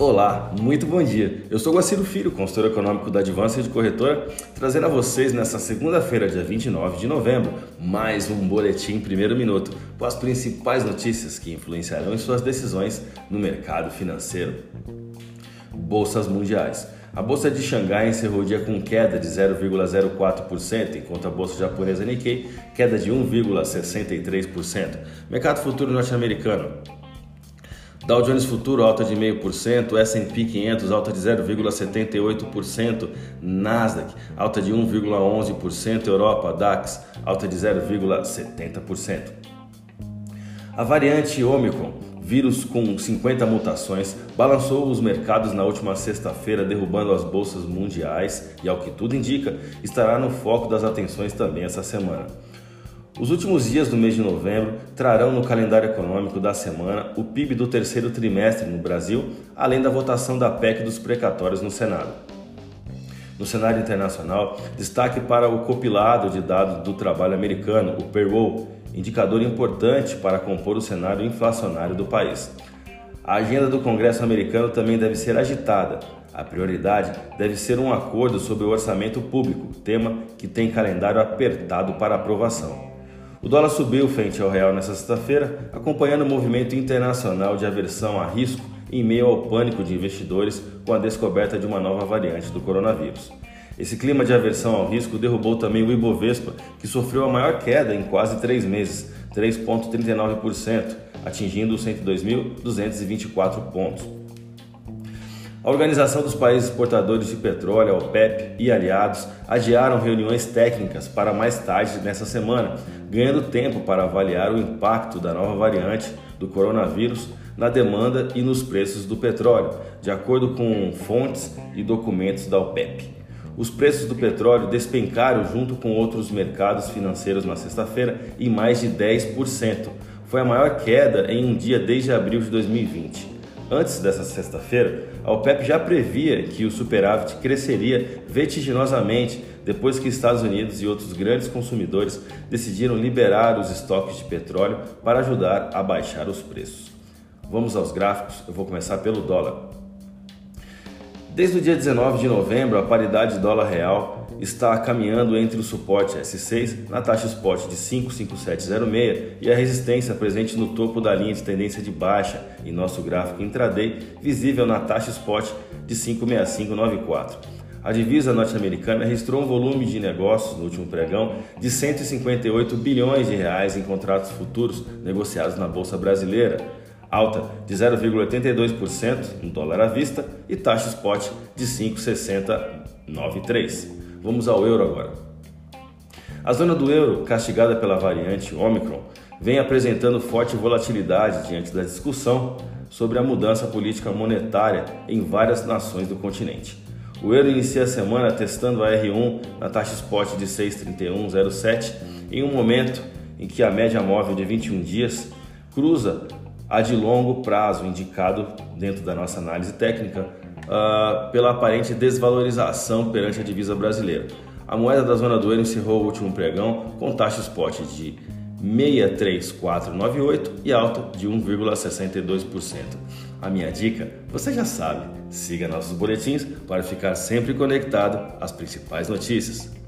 Olá, muito bom dia. Eu sou Guaciro Filho, consultor econômico da Advance de Corretora, trazendo a vocês nesta segunda-feira, dia 29 de novembro, mais um boletim primeiro minuto com as principais notícias que influenciarão em suas decisões no mercado financeiro. Bolsas mundiais. A bolsa de Xangai encerrou o dia com queda de 0,04%, enquanto a bolsa japonesa Nikkei queda de 1,63%. Mercado futuro norte-americano. Dow Jones Futuro alta de 0,5%, S&P 500 alta de 0,78%, Nasdaq alta de 1,11%, Europa DAX alta de 0,70%. A variante Omicron, vírus com 50 mutações, balançou os mercados na última sexta-feira, derrubando as bolsas mundiais e, ao que tudo indica, estará no foco das atenções também essa semana. Os últimos dias do mês de novembro trarão no calendário econômico da semana o PIB do terceiro trimestre no Brasil, além da votação da PEC dos precatórios no Senado. No cenário internacional, destaque para o compilado de dados do trabalho americano, o payroll, indicador importante para compor o cenário inflacionário do país. A agenda do Congresso americano também deve ser agitada. A prioridade deve ser um acordo sobre o orçamento público, tema que tem calendário apertado para aprovação. O dólar subiu frente ao real nesta sexta-feira, acompanhando o movimento internacional de aversão a risco em meio ao pânico de investidores com a descoberta de uma nova variante do coronavírus. Esse clima de aversão ao risco derrubou também o Ibovespa, que sofreu a maior queda em quase três meses, 3,39%, atingindo os 102.224 pontos. A Organização dos Países Exportadores de Petróleo, a OPEP, e aliados adiaram reuniões técnicas para mais tarde nessa semana, ganhando tempo para avaliar o impacto da nova variante do coronavírus na demanda e nos preços do petróleo, de acordo com fontes e documentos da OPEP. Os preços do petróleo despencaram junto com outros mercados financeiros na sexta-feira em mais de 10%. Foi a maior queda em um dia desde abril de 2020. Antes dessa sexta-feira, a OPEP já previa que o superávit cresceria vertiginosamente depois que Estados Unidos e outros grandes consumidores decidiram liberar os estoques de petróleo para ajudar a baixar os preços. Vamos aos gráficos, eu vou começar pelo dólar. Desde o dia 19 de novembro, a paridade dólar-real está caminhando entre o suporte S6 na taxa spot de 55706 e a resistência presente no topo da linha de tendência de baixa em nosso gráfico intraday, visível na taxa spot de 56594. A divisa norte-americana registrou um volume de negócios no último pregão de 158 bilhões de reais em contratos futuros negociados na bolsa brasileira alta de 0,82% no dólar à vista e taxa spot de 5,6093. Vamos ao euro agora. A zona do euro, castigada pela variante Omicron, vem apresentando forte volatilidade diante da discussão sobre a mudança política monetária em várias nações do continente. O euro inicia a semana testando a R1 na taxa spot de 6,3107 em um momento em que a média móvel de 21 dias cruza a de longo prazo, indicado dentro da nossa análise técnica, uh, pela aparente desvalorização perante a divisa brasileira. A moeda da zona do euro encerrou o último pregão com taxa spot de 63498 e alta de 1,62%. A minha dica, você já sabe, siga nossos boletins para ficar sempre conectado às principais notícias.